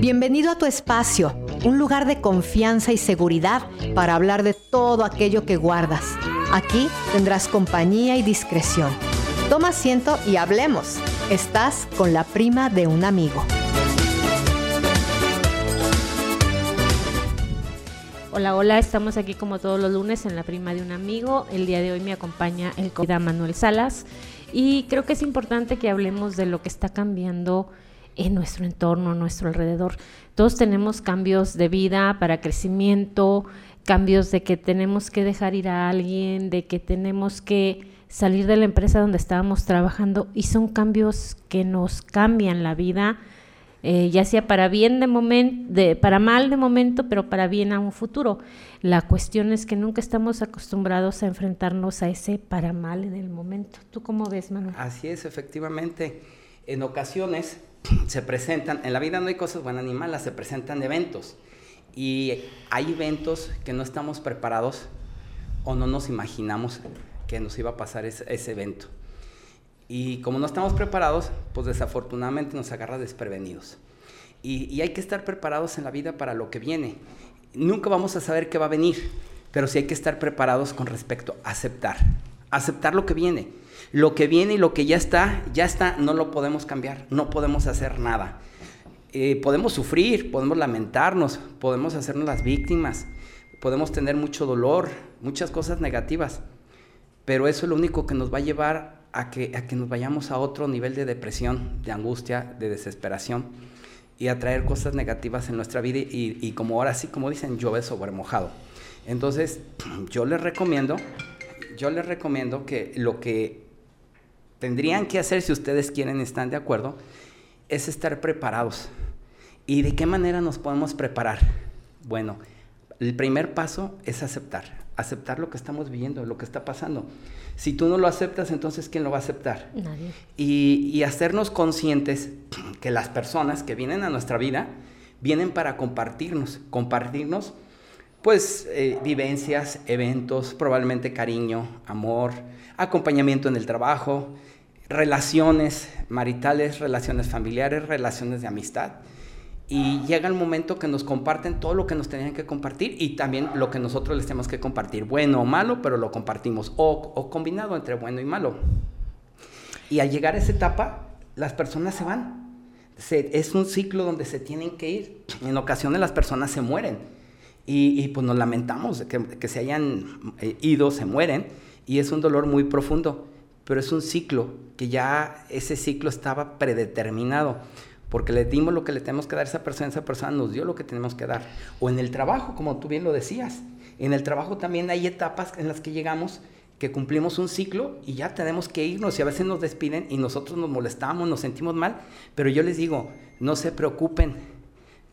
Bienvenido a tu espacio, un lugar de confianza y seguridad para hablar de todo aquello que guardas. Aquí tendrás compañía y discreción. Toma asiento y hablemos. Estás con la prima de un amigo. Hola, hola, estamos aquí como todos los lunes en la prima de un amigo. El día de hoy me acompaña el colega Manuel Salas y creo que es importante que hablemos de lo que está cambiando en nuestro entorno, en nuestro alrededor. Todos tenemos cambios de vida para crecimiento, cambios de que tenemos que dejar ir a alguien, de que tenemos que salir de la empresa donde estábamos trabajando y son cambios que nos cambian la vida, eh, ya sea para bien de momento, para mal de momento, pero para bien a un futuro. La cuestión es que nunca estamos acostumbrados a enfrentarnos a ese para mal en el momento. ¿Tú cómo ves, Manuel? Así es, efectivamente. En ocasiones se presentan, en la vida no hay cosas buenas ni malas, se presentan eventos. Y hay eventos que no estamos preparados o no nos imaginamos que nos iba a pasar ese, evento. Y como no estamos preparados, pues desafortunadamente nos agarra desprevenidos. Y, y, hay que estar preparados en la vida para lo que viene. Nunca vamos a saber qué va a venir, pero sí hay que estar preparados con respecto a aceptar. Aceptar lo que viene lo que viene y lo que ya está, ya está, no lo podemos cambiar, no podemos hacer nada. Eh, podemos sufrir, podemos lamentarnos, podemos hacernos las víctimas, podemos tener mucho dolor, muchas cosas negativas, pero eso es lo único que nos va a llevar a que, a que nos vayamos a otro nivel de depresión, de angustia, de desesperación y a traer cosas negativas en nuestra vida y, como ahora sí, como dicen, llueve sobre mojado. Entonces, yo les recomiendo, yo les recomiendo que lo que tendrían que hacer, si ustedes quieren, están de acuerdo, es estar preparados. ¿Y de qué manera nos podemos preparar? Bueno, el primer paso es aceptar, aceptar lo que estamos viviendo, lo que está pasando. Si tú no lo aceptas, entonces ¿quién lo va a aceptar? Nadie. Y, hacernos conscientes que las personas que vienen a nuestra vida vienen para compartirnos, compartirnos pues eh, vivencias, eventos, probablemente cariño, amor, acompañamiento en el trabajo, relaciones maritales, relaciones familiares, relaciones de amistad. Y llega el momento que nos comparten todo lo que nos tenían que compartir y también lo que nosotros les tenemos que compartir, bueno o malo, pero lo compartimos, o, combinado entre bueno y malo. Y al llegar a esa etapa, las personas se van. es un ciclo donde se tienen que ir. En ocasiones las personas se mueren. Y, pues nos lamentamos que, que se hayan eh, ido, se mueren. Y es un dolor muy profundo pero es un ciclo que ya ese ciclo estaba predeterminado, porque le dimos lo que le tenemos que dar a esa persona, esa persona nos dio lo que tenemos que dar. O en el trabajo, como tú bien lo decías, en el trabajo también hay etapas en las que llegamos que cumplimos un ciclo y ya tenemos que irnos y a veces nos despiden y nosotros nos molestamos, nos sentimos mal, pero yo les digo, no se preocupen,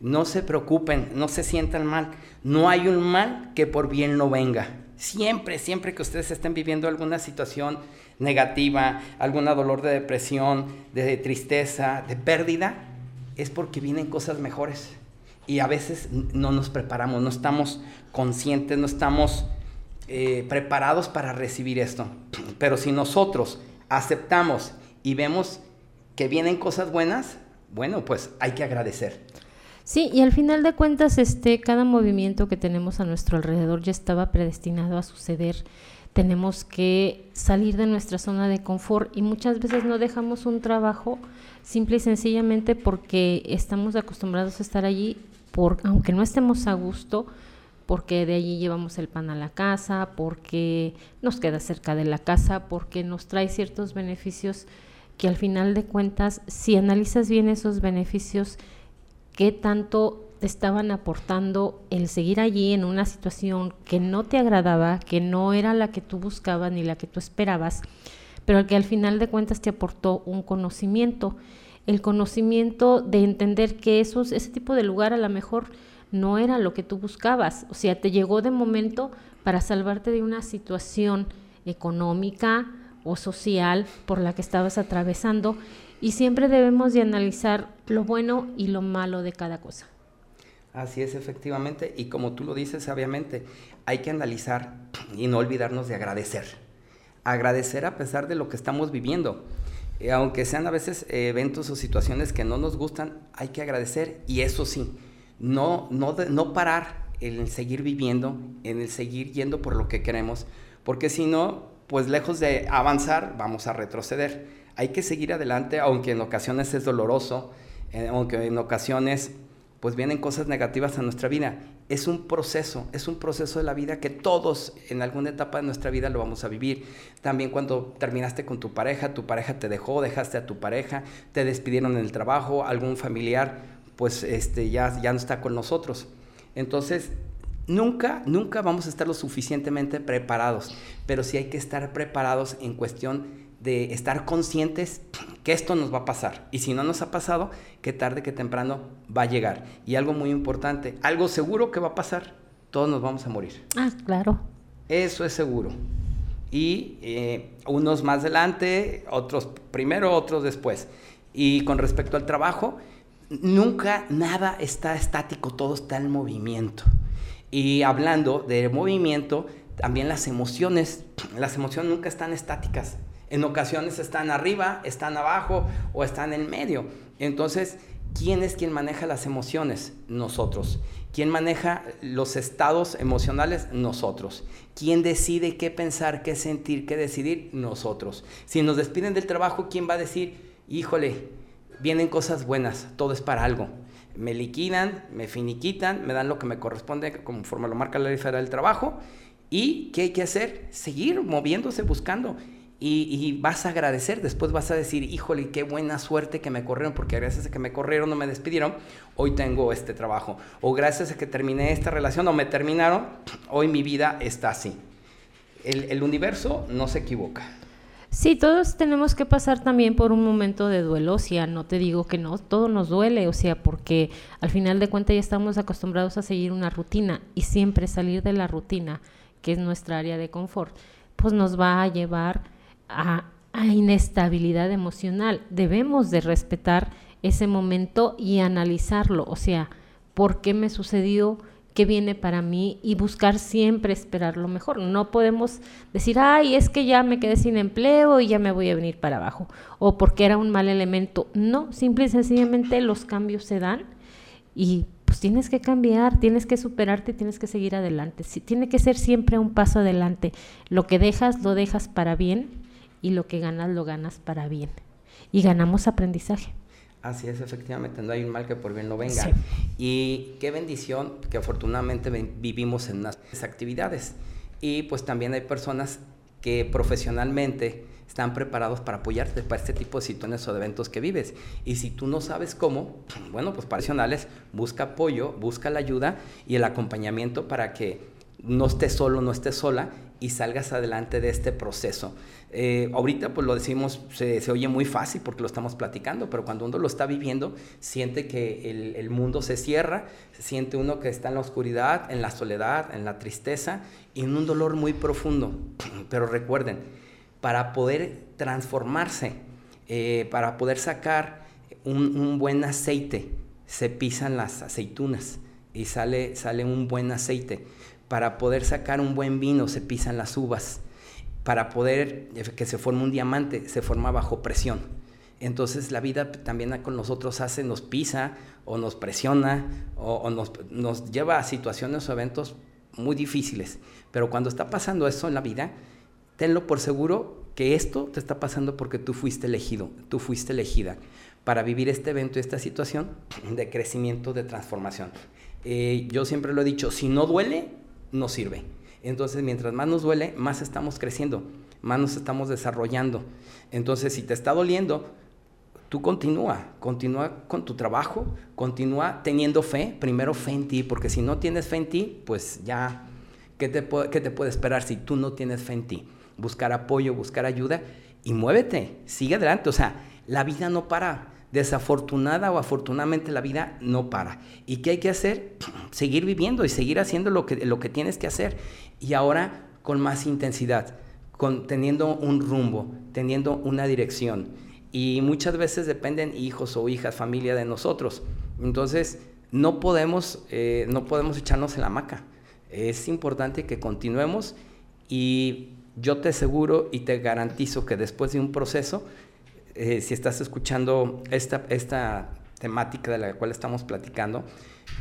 no se preocupen, no se sientan mal, no hay un mal que por bien no venga. Siempre, siempre que ustedes estén viviendo alguna situación negativa, algún dolor de depresión, de tristeza, de pérdida, es porque vienen cosas mejores. Y a veces no nos preparamos, no estamos conscientes, no estamos eh, preparados para recibir esto. Pero si nosotros aceptamos y vemos que vienen cosas buenas, bueno, pues hay que agradecer. Sí, y al final de cuentas, este, cada movimiento que tenemos a nuestro alrededor ya estaba predestinado a suceder tenemos que salir de nuestra zona de confort y muchas veces no dejamos un trabajo simple y sencillamente porque estamos acostumbrados a estar allí, por, aunque no estemos a gusto, porque de allí llevamos el pan a la casa, porque nos queda cerca de la casa, porque nos trae ciertos beneficios que al final de cuentas, si analizas bien esos beneficios, qué tanto estaban aportando el seguir allí en una situación que no te agradaba, que no era la que tú buscabas ni la que tú esperabas, pero que al final de cuentas te aportó un conocimiento, el conocimiento de entender que esos, ese tipo de lugar a lo mejor no era lo que tú buscabas, o sea, te llegó de momento para salvarte de una situación económica o social por la que estabas atravesando. Y siempre debemos de analizar lo bueno y lo malo de cada cosa. Así es, efectivamente. Y como tú lo dices sabiamente, hay que analizar y no olvidarnos de agradecer. Agradecer a pesar de lo que estamos viviendo. eh, aunque sean a veces eventos o situaciones que no nos gustan, hay que agradecer y eso sí, no, no, no parar en el seguir viviendo, en el seguir yendo por lo que queremos, porque si no, pues lejos de avanzar, vamos a retroceder. Hay que seguir adelante, aunque en ocasiones es doloroso, eh, aunque en ocasiones pues vienen cosas negativas a nuestra vida. Es un proceso, es un proceso de la vida que todos en alguna etapa de nuestra vida lo vamos a vivir. También cuando terminaste con tu pareja, tu pareja te dejó, dejaste a tu pareja, te despidieron en el trabajo, algún familiar pues este, ya, ya no está con nosotros. Entonces, nunca, nunca vamos a estar lo suficientemente preparados, pero sí hay que estar preparados en cuestión de estar conscientes que esto nos va a pasar. Y si no nos ha pasado, que tarde que temprano va a llegar. Y algo muy importante, algo seguro que va a pasar, todos nos vamos a morir. Ah, claro. Eso es seguro. Y eh, unos más adelante, otros primero, otros después. Y con respecto al trabajo, nunca nada está estático, todo está en movimiento. Y hablando de movimiento, también las emociones, las emociones nunca están estáticas. En ocasiones están arriba, están abajo o están en medio. Entonces, ¿quién es quien maneja las emociones? Nosotros. ¿Quién maneja los estados emocionales? Nosotros. ¿Quién decide qué pensar, qué sentir, qué decidir? Nosotros. Si nos despiden del trabajo, ¿quién va a decir, híjole, vienen cosas buenas, todo es para algo? Me liquidan, me finiquitan, me dan lo que me corresponde conforme lo marca la ley federal del trabajo. ¿Y qué hay que hacer? Seguir moviéndose, buscando. Y, vas a agradecer, después vas a decir, híjole, qué buena suerte que me corrieron, porque gracias a que me corrieron, no me despidieron, hoy tengo este trabajo. O gracias a que terminé esta relación o me terminaron, hoy mi vida está así. El, el universo no se equivoca. Sí, todos tenemos que pasar también por un momento de duelo, o sea, no te digo que no, todo nos duele, o sea, porque al final de cuentas ya estamos acostumbrados a seguir una rutina y siempre salir de la rutina, que es nuestra área de confort, pues nos va a llevar a, inestabilidad emocional. Debemos de respetar ese momento y analizarlo, o sea, ¿por qué me sucedió? ¿Qué viene para mí? Y buscar siempre esperar lo mejor. No podemos decir, ay, es que ya me quedé sin empleo y ya me voy a venir para abajo, o porque era un mal elemento. No, simple y sencillamente los cambios se dan y pues tienes que cambiar, tienes que superarte, tienes que seguir adelante. tiene que ser siempre un paso adelante. Lo que dejas, lo dejas para bien y lo que ganas lo ganas para bien. Y ganamos aprendizaje. Así es, efectivamente, no hay un mal que por bien no venga. Y qué bendición que afortunadamente vivimos en unas actividades. Y pues también hay personas que profesionalmente están preparados para apoyarte para este tipo de situaciones o de eventos que vives. Y si tú no sabes cómo, bueno, pues profesionales, busca apoyo, busca la ayuda y el acompañamiento para que no estés solo, no estés sola y salgas adelante de este proceso. Eh, ahorita pues lo decimos, se, oye muy fácil porque lo estamos platicando, pero cuando uno lo está viviendo, siente que el, el, mundo se cierra, siente uno que está en la oscuridad, en la soledad, en la tristeza y en un dolor muy profundo. Pero recuerden, para poder transformarse, eh, para poder sacar un, un, buen aceite, se pisan las aceitunas y sale, sale un buen aceite para poder sacar un buen vino se pisan las uvas. Para poder que se forme un diamante se forma bajo presión. Entonces la vida también con nosotros hace, nos pisa o nos presiona o, nos, lleva a situaciones o eventos muy difíciles. Pero cuando está pasando eso en la vida, tenlo por seguro que esto te está pasando porque tú fuiste elegido, tú fuiste elegida para vivir este evento esta situación de crecimiento, de transformación. Eh, yo siempre lo he dicho, si no duele, no sirve. Entonces, mientras más nos duele, más estamos creciendo, más nos estamos desarrollando. Entonces, si te está doliendo, tú continúa, continúa con tu trabajo, continúa teniendo fe, primero fe en ti, porque si no tienes fe en ti, pues ya, ¿qué te, qué te puede esperar si tú no tienes fe en ti? Buscar apoyo, buscar ayuda y muévete, sigue adelante, o sea, la vida no para. Desafortunada o afortunadamente la vida no para. ¿Y qué hay que hacer? Seguir viviendo y seguir haciendo lo que, lo que tienes que hacer. Y ahora con más intensidad, con, teniendo un rumbo, teniendo una dirección. Y muchas veces dependen hijos o hijas, familia de nosotros. Entonces, no podemos, eh, no podemos echarnos en la hamaca. Es importante que continuemos y yo te aseguro y te garantizo que después de un proceso eh, si estás escuchando esta, esta temática de la cual estamos platicando,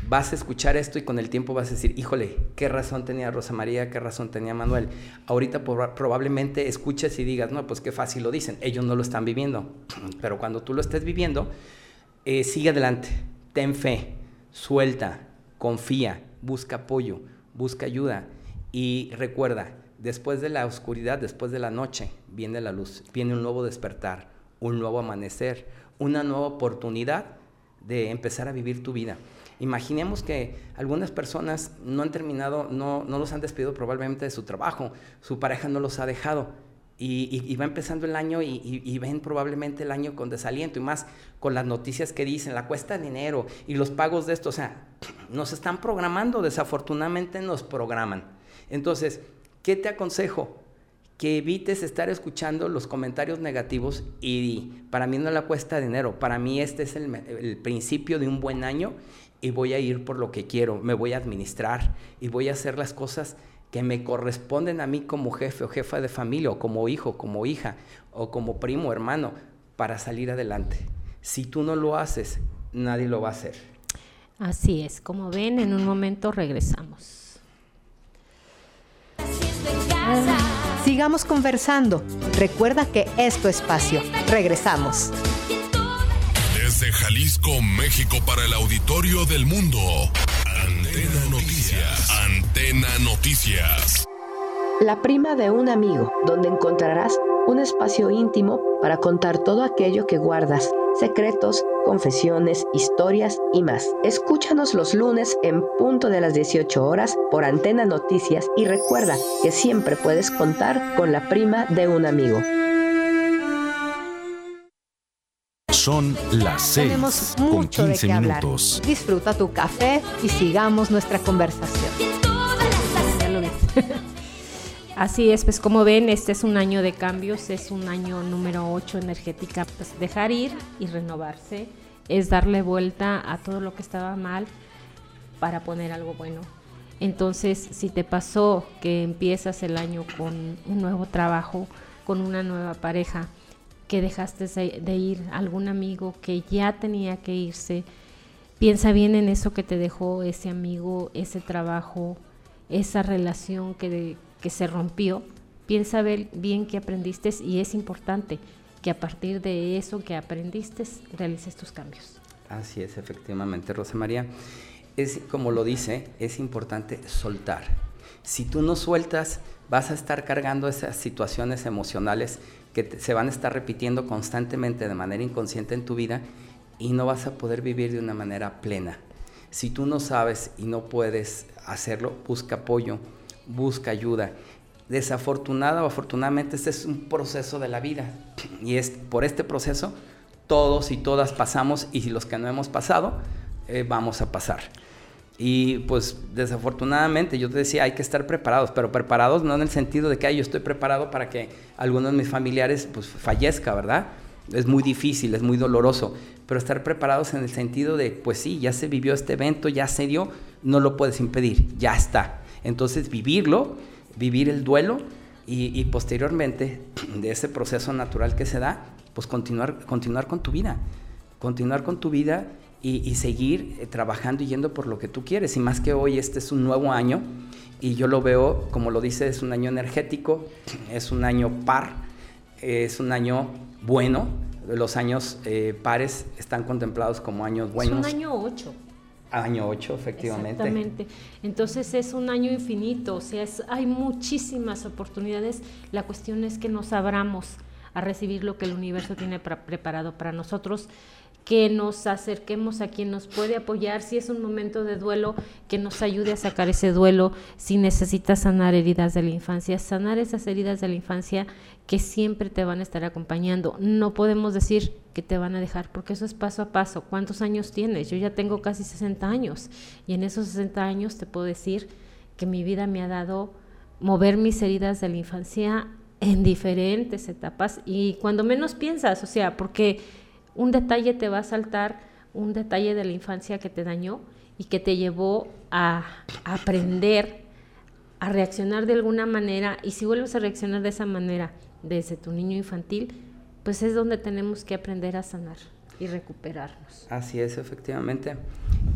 vas a escuchar esto y con el tiempo vas a decir, híjole, qué razón tenía Rosa María, qué razón tenía Manuel. Ahorita probablemente escuches y digas, no, pues qué fácil lo dicen, ellos no lo están viviendo. Pero cuando tú lo estés viviendo, eh, sigue adelante, ten fe, suelta, confía, busca apoyo, busca ayuda y recuerda, después de la oscuridad, después de la noche, viene la luz, viene un nuevo despertar, un nuevo amanecer, una nueva oportunidad de empezar a vivir tu vida. Imaginemos que algunas personas no han terminado, no, no los han despedido probablemente de su trabajo, su pareja no los ha dejado y, va empezando el año y, ven probablemente el año con desaliento y más con las noticias que dicen, la cuesta de dinero y los pagos de esto, o sea, nos están programando, desafortunadamente nos programan. Entonces, ¿qué te aconsejo? Que evites estar escuchando los comentarios negativos y para mí no la cuesta dinero, para mí este es el, el principio de un buen año y voy a ir por lo que quiero, me voy a administrar y voy a hacer las cosas que me corresponden a mí como jefe o jefa de familia o como hijo, como hija o como primo, hermano, para salir adelante. Si tú no lo haces, nadie lo va a hacer. Así es, como ven, en un momento regresamos. Sigamos conversando. Recuerda que es tu espacio. Regresamos. Desde Jalisco, México, para el auditorio del mundo. Antena Noticias. Antena Noticias. La prima de un amigo, donde encontrarás un espacio íntimo para contar todo aquello que guardas, secretos, confesiones, historias y más. Escúchanos los lunes en punto de las 18 horas por Antena Noticias y recuerda que siempre puedes contar con la prima de un amigo. Son las 6 Tenemos mucho de qué hablar. Disfruta tu café y sigamos nuestra conversación. Así es, pues como ven, este es un año de cambios, es un año número 8 energética, pues dejar ir y renovarse, es darle vuelta a todo lo que estaba mal para poner algo bueno. Entonces, si te pasó que empiezas el año con un nuevo trabajo, con una nueva pareja, que dejaste de ir, algún amigo que ya tenía que irse. Piensa bien en eso que te dejó ese amigo, ese trabajo, esa relación que, que se rompió. Piensa bien que aprendiste y es importante que a partir de eso que aprendiste realices tus cambios. Así es, efectivamente, Rosa María. Es como lo dice, es importante soltar. Si tú no sueltas, vas a estar cargando esas situaciones emocionales que se van a estar repitiendo constantemente de manera inconsciente en tu vida y no vas a poder vivir de una manera plena. Si tú no sabes y no puedes hacerlo, busca apoyo, busca ayuda. Desafortunada o afortunadamente este es un proceso de la vida y es por este proceso todos y todas pasamos y si los que no hemos pasado eh, vamos a pasar. Y pues desafortunadamente yo te decía, hay que estar preparados, pero preparados no en el sentido de que yo estoy preparado para que alguno de mis familiares pues fallezca, ¿verdad? Es muy difícil, es muy doloroso, pero estar preparados en el sentido de, pues sí, ya se vivió este evento, ya se dio, no lo puedes impedir, ya está. Entonces vivirlo, vivir el duelo y, posteriormente de ese proceso natural que se da, pues continuar, continuar con tu vida, continuar con tu vida y, seguir eh, trabajando y yendo por lo que tú quieres. Y más que hoy, este es un nuevo año y yo lo veo, como lo dice, es un año energético, es un año par, es un año bueno. Los años eh, pares están contemplados como años buenos. Es un año 8. Año 8, efectivamente. Exactamente. Entonces es un año infinito, o sea, hay muchísimas oportunidades. La cuestión es que nos abramos a recibir lo que el universo tiene preparado para nosotros que nos acerquemos a quien nos puede apoyar, si es un momento de duelo, que nos ayude a sacar ese duelo, si necesitas sanar heridas de la infancia, sanar esas heridas de la infancia que siempre te van a estar acompañando. No podemos decir que te van a dejar, porque eso es paso a paso. ¿Cuántos años tienes? Yo ya tengo casi 60 años y en esos 60 años te puedo decir que mi vida me ha dado mover mis heridas de la infancia en diferentes etapas y cuando menos piensas, o sea, porque un detalle te va a saltar, un detalle de la infancia que te dañó y que te llevó a, aprender a reaccionar de alguna manera y si vuelves a reaccionar de esa manera desde tu niño infantil, pues es donde tenemos que aprender a sanar y recuperarnos. Así es, efectivamente.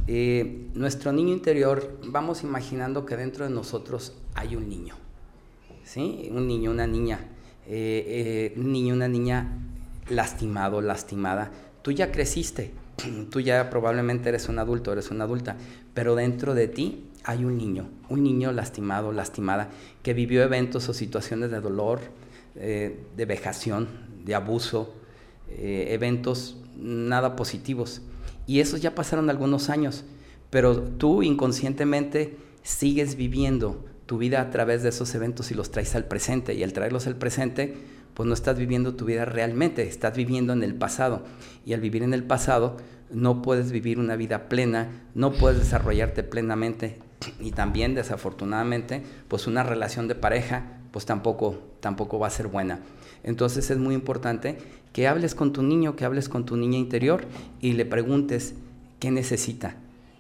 Eh, nuestro niño interior, vamos imaginando que dentro de nosotros hay un niño, ¿sí? Un niño, una niña, eh, eh, un niño, una niña lastimado, lastimada. Tú ya creciste, tú ya probablemente eres un adulto, eres una adulta, pero dentro de ti hay un niño, un niño lastimado, lastimada, que vivió eventos o situaciones de dolor, de vejación, de abuso, eventos nada positivos. Y esos ya pasaron algunos años, pero tú inconscientemente sigues viviendo tu vida a través de esos eventos y los traes al presente. Y al traerlos al presente, pues no estás viviendo tu vida realmente, estás viviendo en el pasado. Y al vivir en el pasado, no puedes vivir una vida plena, no puedes desarrollarte plenamente. Y también, desafortunadamente, pues una relación de pareja, pues tampoco, tampoco va a ser buena. Entonces es muy importante que hables con tu niño, que hables con tu niña interior y le preguntes qué necesita.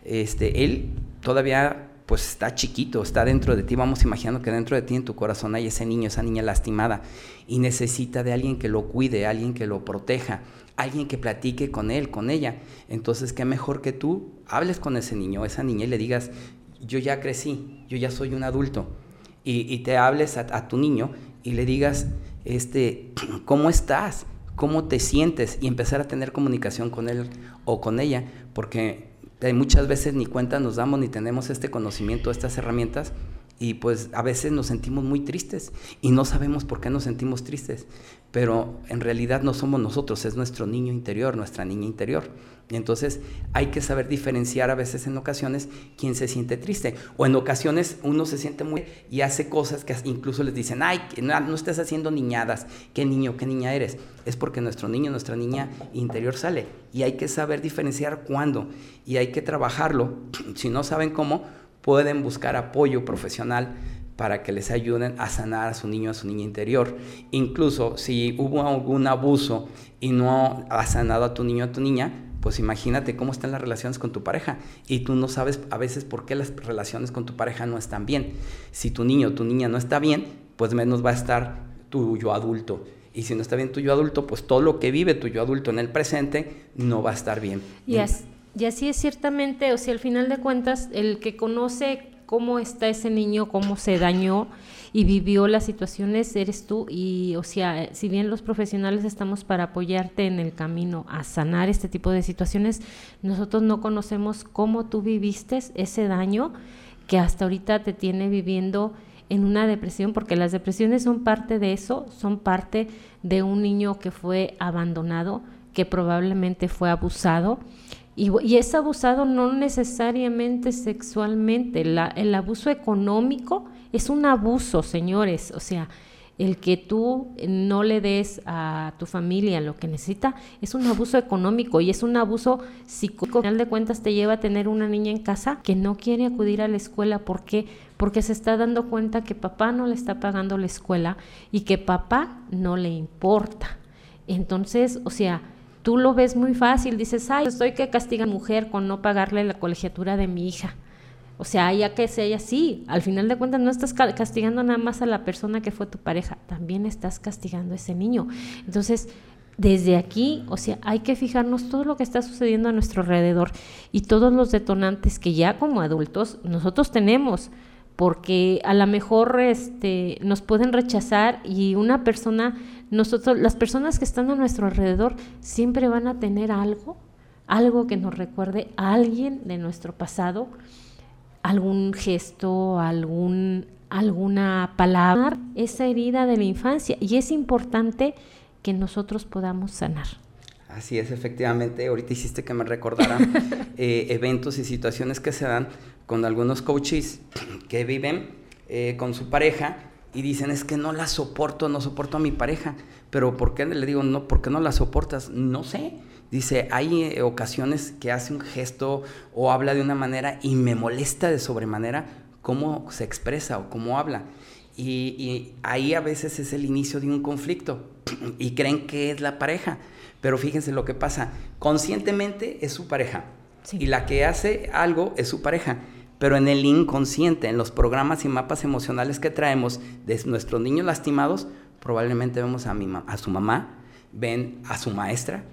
Este, él todavía pues está chiquito, está dentro de ti, vamos imaginando que dentro de ti en tu corazón hay ese niño, esa niña lastimada y necesita de alguien que lo cuide, alguien que lo proteja, alguien que platique con él, con ella. Entonces, qué mejor que tú hables con ese niño, esa niña y le digas, yo ya crecí, yo ya soy un adulto y, te hables a, tu niño y le digas, este, ¿cómo estás? ¿Cómo te sientes? Y empezar a tener comunicación con él o con ella, porque muchas veces ni cuenta nos damos ni tenemos este conocimiento, estas herramientas, y pues a veces nos sentimos muy tristes y no sabemos por qué nos sentimos tristes, pero en realidad no somos nosotros, es nuestro niño interior, nuestra niña interior. Y entonces hay que saber diferenciar a veces en ocasiones quién se siente triste. O en ocasiones uno se siente muy y hace cosas que incluso les dicen, ay, no, no haciendo niñadas, qué niño, qué niña eres. Es porque nuestro niño, nuestra niña interior sale. Y hay que saber diferenciar cuándo. Y hay que trabajarlo. Si no saben cómo, pueden buscar apoyo profesional para que les ayuden a sanar a su niño, a su niña interior. Incluso si hubo algún abuso y no ha sanado a tu niño, a tu niña, pues imagínate cómo están las relaciones con tu pareja y tú no sabes a veces por qué las relaciones con tu pareja no están bien. Si tu niño o tu niña no está bien, pues menos va a estar tu yo adulto. Y si no está bien tu yo adulto, pues todo lo que vive tu yo adulto en el presente no va a estar bien. Y, y así es ciertamente, o sea, al final de cuentas, el que conoce cómo está ese niño, cómo se dañó y vivió las situaciones, eres tú. Y, o sea, si bien los profesionales estamos para apoyarte en el camino a sanar este tipo de situaciones, nosotros no conocemos cómo tú viviste ese daño que hasta ahorita te tiene viviendo en una depresión, porque las depresiones son parte de eso, son parte de un niño que fue abandonado, que probablemente fue abusado y, es abusado no necesariamente sexualmente, el abuso económico es un abuso, señores, o sea, el que tú no le des a tu familia lo que necesita es un abuso económico y es un abuso psicológico. Al final de cuentas te lleva a tener una niña en casa que no quiere acudir a la escuela. ¿Por qué? Porque se está dando cuenta que papá no le está pagando la escuela y que papá no le importa. Entonces, o sea, tú lo ves muy fácil, dices, ay, estoy que castiga a mujer con no pagarle la colegiatura de mi hija. O sea, ya que sea así, al final de cuentas no estás castigando nada más a la persona que fue tu pareja, también estás castigando a ese niño. Entonces, desde aquí, o sea, hay que fijarnos todo lo que está sucediendo a nuestro alrededor y todos los detonantes que ya como adultos nosotros tenemos, porque a lo mejor este, nos pueden rechazar y una persona nosotros, las personas que están a nuestro alrededor siempre van a tener algo, algo que nos recuerde a alguien de nuestro pasado, algún gesto, algún, alguna palabra, esa herida de la infancia. Y es importante que nosotros podamos sanar. Así es, efectivamente. Ahorita hiciste que me recordara eh, eventos y situaciones que se dan con algunos coaches que viven eh, con su pareja y dicen, es que no la soporto, no soporto a mi pareja. Pero ¿por qué le digo, no, por qué no la soportas? No sé. Dice, hay eh, ocasiones que hace un gesto o habla de una manera y me molesta de sobremanera cómo se expresa o cómo habla. Y, ahí a veces es el inicio de un conflicto y creen que es la pareja. Pero fíjense lo que pasa, conscientemente es su pareja y la que hace algo es su pareja pero en el inconsciente, en los programas y mapas emocionales que traemos de nuestros niños lastimados, probablemente vemos a, mi, a su mamá, ven a su maestra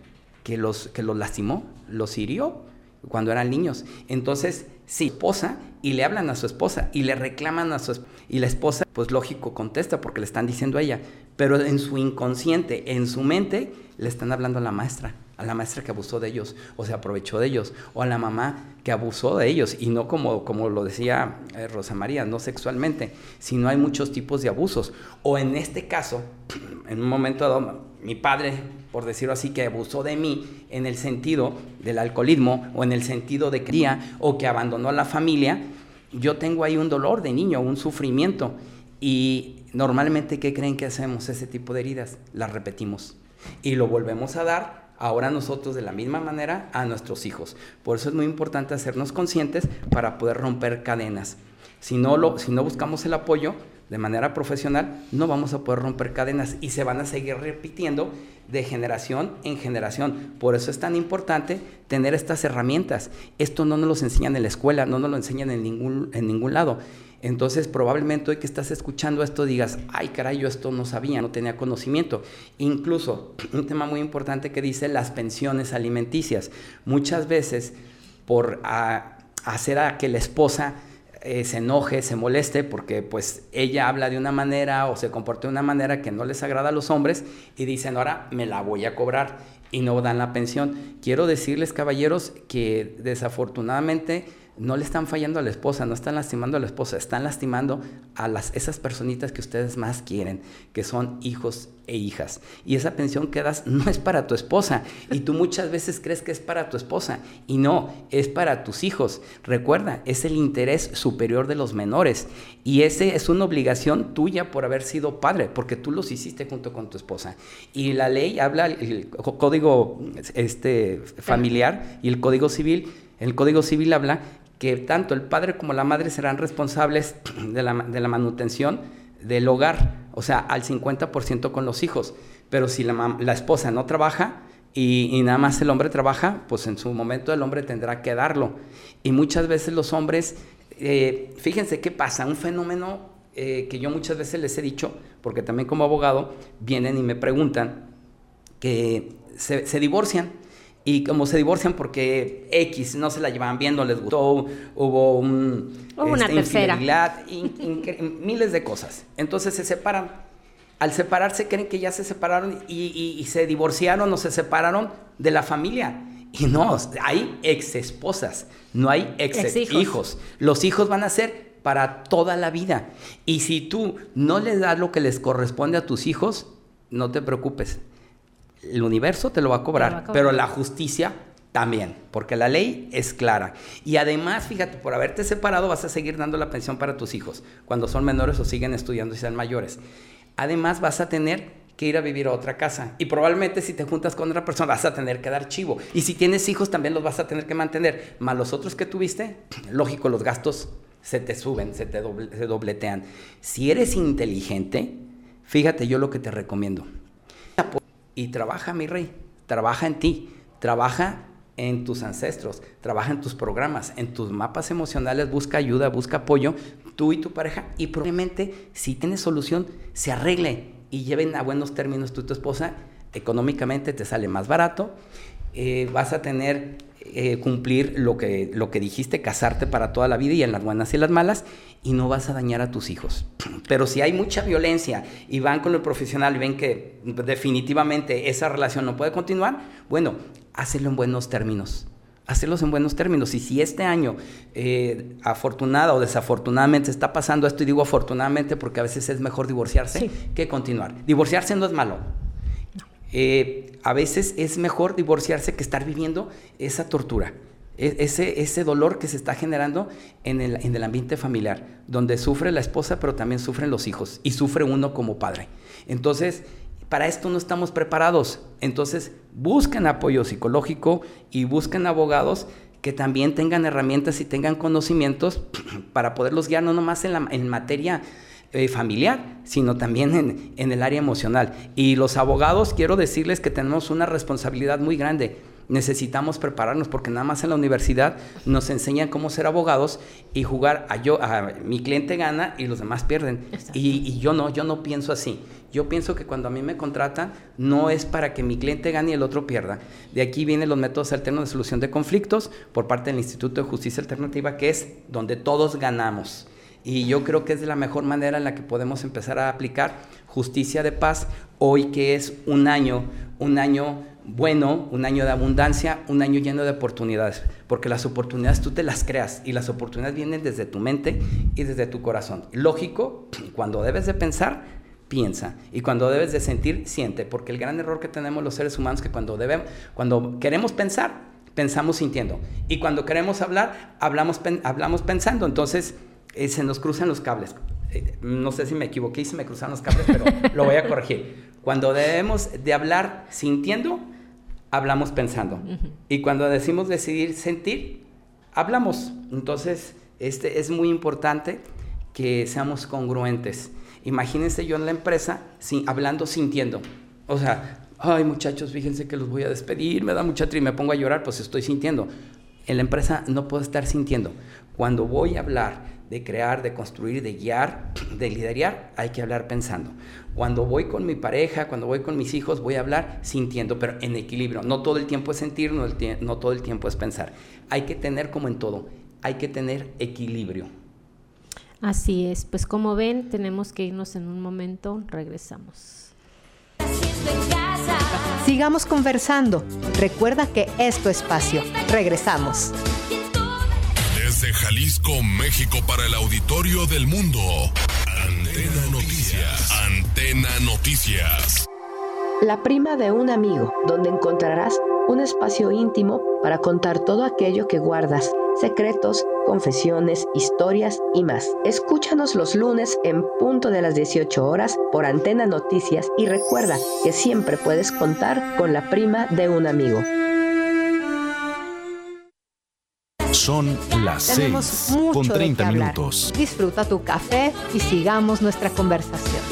que los, que los lastimó, los hirió cuando eran niños. Entonces, sí, esposa, y le hablan a su esposa, y le reclaman a su esposa, y la esposa, pues lógico, contesta porque le están diciendo a ella, pero en su inconsciente, en su mente, le están hablando a la maestra, a la maestra que abusó de ellos, o se aprovechó de ellos, o a la mamá que abusó de ellos, y no como, como lo decía eh, Rosa María, no sexualmente, sino hay muchos tipos de abusos. O en este caso, en un momento dado, mi padre por decirlo así, que abusó de mí en el sentido del alcoholismo o en el sentido de cría o que abandonó a la familia, yo tengo ahí un dolor de niño, un sufrimiento. Y normalmente, ¿qué creen que hacemos ese tipo de heridas? Las repetimos y lo volvemos a dar ahora nosotros de la misma manera a nuestros hijos. Por eso es muy importante hacernos conscientes para poder romper cadenas. Si no, lo, si no buscamos el apoyo, de manera profesional, no vamos a poder romper cadenas y se van a seguir repitiendo de generación en generación. Por eso es tan importante tener estas herramientas. Esto no nos lo enseñan en la escuela, no nos lo enseñan en ningún, en ningún lado. Entonces, probablemente hoy que estás escuchando esto digas, ay caray, yo esto no sabía, no tenía conocimiento. Incluso, un tema muy importante que dice las pensiones alimenticias. Muchas veces, por hacer a que la esposa eh, se enoje, se moleste, porque pues ella habla de una manera o se comporta de una manera que no les agrada a los hombres y dicen, ahora me la voy a cobrar y no dan la pensión. Quiero decirles, caballeros, que desafortunadamente no le están fallando a la esposa, no están lastimando a la esposa, están lastimando a las, esas personitas que ustedes más quieren, que son hijos e hijas. Y esa pensión que das no es para tu esposa. Y tú muchas veces crees que es para tu esposa. Y no, es para tus hijos. Recuerda, es el interés superior de los menores. Y ese es una obligación tuya por haber sido padre, porque tú los hiciste junto con tu esposa. Y la ley habla, el código este, familiar y el código civil, el código civil habla que tanto el padre como la madre serán responsables de la, manutención del hogar, o sea, al 50% con los hijos. Pero si la, esposa no trabaja y, nada más el hombre trabaja, pues en su momento el hombre tendrá que darlo. Y muchas veces los hombres, eh, fíjense qué pasa, un fenómeno eh, que yo muchas veces les he dicho, porque también como abogado vienen y me preguntan que se divorcian y como se divorcian porque X no se la llevaban bien, no les gustó, hubo un, una este, tercera. miles de cosas. Entonces se separan. Al separarse creen que ya se separaron y, se divorciaron o se separaron de la familia. Y no, hay ex esposas, no hay ex, hijos. Los hijos van a ser para toda la vida. Y si tú no les das lo que les corresponde a tus hijos, no te preocupes el universo te lo va a cobrar, pero la justicia también, porque la ley es clara. Y además, fíjate, por haberte separado vas a seguir dando la pensión para tus hijos cuando son menores o siguen estudiando y sean mayores. Además, vas a tener que ir a vivir a otra casa. Y probablemente si te juntas con otra persona vas a tener que dar chivo. Y si tienes hijos también los vas a tener que mantener. Más los otros que tuviste, lógico, los gastos se te suben, se te se dobletean. Si eres inteligente, fíjate yo lo que te recomiendo y trabaja, mi rey, trabaja en ti, trabaja en tus ancestros, trabaja en tus programas, en tus mapas emocionales, busca ayuda, busca apoyo, tú y tu pareja, y probablemente si tienes solución, se arregle y lleven a buenos términos tú y tu esposa, económicamente te sale más barato, eh, vas a tener eh, cumplir lo que, lo que dijiste, casarte para toda la vida y en las buenas y las malas, y no vas a dañar a tus hijos. Pero si hay mucha violencia y van con el profesional y ven que definitivamente esa relación no puede continuar, bueno, hazlo en buenos términos. Hacerlos en buenos términos. Y si este año, eh, afortunada o desafortunadamente, está pasando esto, y digo afortunadamente porque a veces es mejor divorciarse que continuar. Divorciarse no es malo, eh, a veces es mejor divorciarse que estar viviendo esa tortura, e, ese, dolor que se está generando en el, en el ambiente familiar, donde sufre la esposa, pero también sufren los hijos y sufre uno como padre. Entonces, para esto no estamos preparados. Entonces, busquen apoyo psicológico y busquen abogados que también tengan herramientas y tengan conocimientos para poderlos guiar no nomás en, la, en materia eh, familiar, sino también en, el área emocional. Y los abogados, quiero decirles que tenemos una responsabilidad muy grande. necesitamos prepararnos porque nada más en la universidad nos enseñan cómo ser abogados y jugar a yo, a mi cliente gana y los demás pierden. Y, y, yo no, yo no pienso así. Yo pienso que cuando a mí me contratan no es para que mi cliente gane y el otro pierda. De aquí vienen los métodos alternos de solución de conflictos por parte del Instituto de Justicia Alternativa, que es donde todos ganamos. Y yo creo que es la mejor manera en la que podemos empezar a aplicar justicia de paz hoy que es un año, un año bueno, un año de abundancia, un año lleno de oportunidades, porque las oportunidades tú te las creas y las oportunidades vienen desde tu mente y desde tu corazón. Lógico, cuando debes de pensar, piensa y cuando debes de sentir, siente, porque el gran error que tenemos los seres humanos es que cuando debemos, cuando queremos pensar, pensamos sintiendo y cuando queremos hablar, hablamos, hablamos pensando, entonces eh, se nos cruzan los cables. Eh, no sé si me equivoqué y se me cruzan los cables, pero lo voy a corregir. Cuando debemos de hablar sintiendo, hablamos pensando. Y cuando decimos decidir sentir, hablamos. Entonces, este es muy importante que seamos congruentes. Imagínense yo en la empresa sin, hablando sintiendo. O sea, ay muchachos, fíjense que los voy a despedir, me da mucha tristeza, me pongo a llorar, pues estoy sintiendo. En la empresa no puedo estar sintiendo. Cuando voy a hablar de crear, de construir, de guiar, de liderar, hay que hablar pensando. Cuando voy con mi pareja, cuando voy con mis hijos, voy a hablar sintiendo, pero en equilibrio. No todo el tiempo es sentir, no, no todo el tiempo es pensar. Hay que tener como en todo, hay que tener equilibrio. Así es, pues como ven, tenemos que irnos en un momento, regresamos. Sigamos conversando. Recuerda que es tu espacio. Regresamos. Desde Jalisco, México, para el auditorio del mundo. Antena Noticias. Antena Noticias. La prima de un amigo, donde encontrarás un espacio íntimo para contar todo aquello que guardas, secretos, confesiones, historias y más. Escúchanos los lunes en punto de las 18 horas por Antena Noticias y recuerda que siempre puedes contar con la prima de un amigo. Son las 6 con 30 minutos. Disfruta tu café y sigamos nuestra conversación.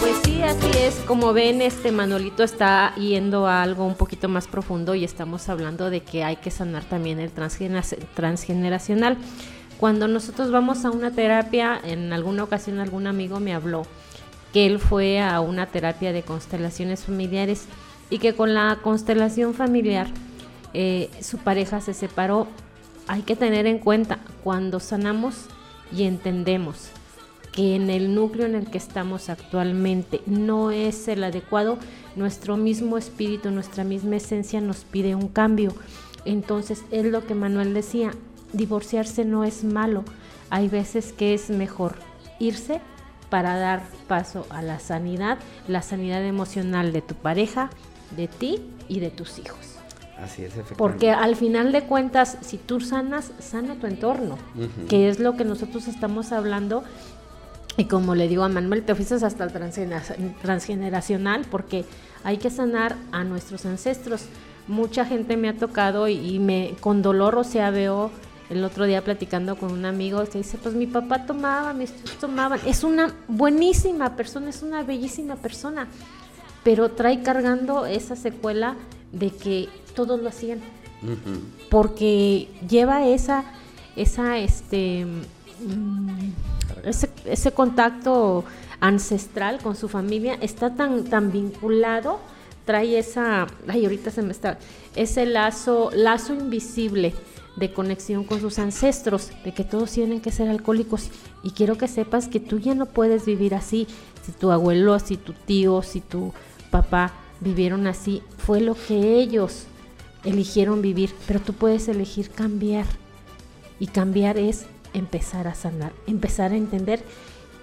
Pues sí, así es. Como ven, este Manolito está yendo a algo un poquito más profundo y estamos hablando de que hay que sanar también el transgeneracional. Cuando nosotros vamos a una terapia, en alguna ocasión algún amigo me habló que él fue a una terapia de constelaciones familiares y que con la constelación familiar eh, su pareja se separó. Hay que tener en cuenta cuando sanamos y entendemos que en el núcleo en el que estamos actualmente no es el adecuado, nuestro mismo espíritu, nuestra misma esencia nos pide un cambio. Entonces es lo que Manuel decía, divorciarse no es malo, hay veces que es mejor irse para dar paso a la sanidad, la sanidad emocional de tu pareja, de ti y de tus hijos. Así es, efectivamente. Porque al final de cuentas, si tú sanas, sana tu entorno, que es lo que nosotros estamos hablando. Y como le digo a Manuel, te fuiste hasta el transgeneracional, porque hay que sanar a nuestros ancestros. Mucha gente me ha tocado y, y me con dolor, o sea, veo el otro día platicando con un amigo que dice, pues mi papá tomaba, mis tíos tomaban. Es una buenísima persona, es una bellísima persona, pero trae cargando esa secuela de que todos lo hacían. Porque lleva esa, esa, este, mm, ese, ese contacto ancestral con su familia, está tan, tan vinculado, trae esa, ay, ahorita se me está, ese lazo, lazo invisible de conexión con sus ancestros, de que todos tienen que ser alcohólicos. Y quiero que sepas que tú ya no puedes vivir así. Si tu abuelo, si tu tío, si tu papá vivieron así, fue lo que ellos eligieron vivir, pero tú puedes elegir cambiar. Y cambiar es empezar a sanar, empezar a entender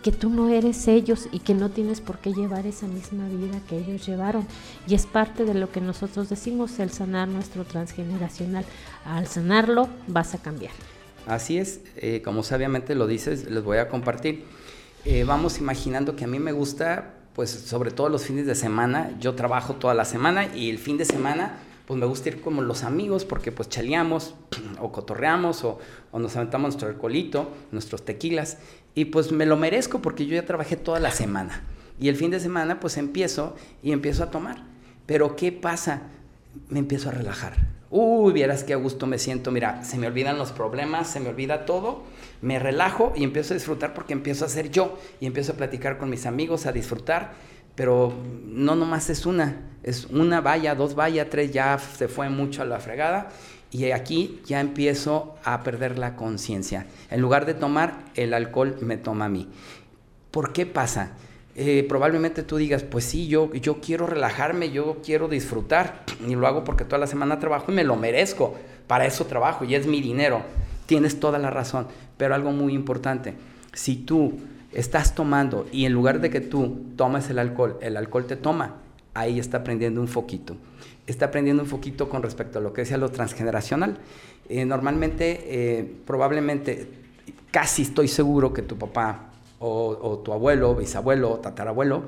que tú no eres ellos y que no tienes por qué llevar esa misma vida que ellos llevaron. Y es parte de lo que nosotros decimos, el sanar nuestro transgeneracional. Al sanarlo vas a cambiar. Así es, eh, como sabiamente lo dices, les voy a compartir. Eh, vamos imaginando que a mí me gusta, pues sobre todo los fines de semana, yo trabajo toda la semana y el fin de semana pues me gusta ir como los amigos porque pues chaleamos o cotorreamos o, o nos aventamos nuestro alcoholito, nuestros tequilas y pues me lo merezco porque yo ya trabajé toda la semana. Y el fin de semana pues empiezo y empiezo a tomar. Pero ¿qué pasa? Me empiezo a relajar. Uy, vieras qué a gusto me siento. Mira, se me olvidan los problemas, se me olvida todo. Me relajo y empiezo a disfrutar porque empiezo a ser yo y empiezo a platicar con mis amigos, a disfrutar. Pero no nomás es una, es una valla, dos vallas, tres, ya se fue mucho a la fregada. Y aquí ya empiezo a perder la conciencia. En lugar de tomar, el alcohol me toma a mí. ¿Por qué pasa? Eh, probablemente tú digas, pues sí, yo, yo quiero relajarme, yo quiero disfrutar y lo hago porque toda la semana trabajo y me lo merezco, para eso trabajo y es mi dinero. Tienes toda la razón, pero algo muy importante, si tú estás tomando y en lugar de que tú tomes el alcohol, el alcohol te toma, ahí está prendiendo un foquito. Está prendiendo un foquito con respecto a lo que decía lo transgeneracional. Eh, normalmente, eh, probablemente, casi estoy seguro que tu papá o, tu abuelo, bisabuelo, tatarabuelo,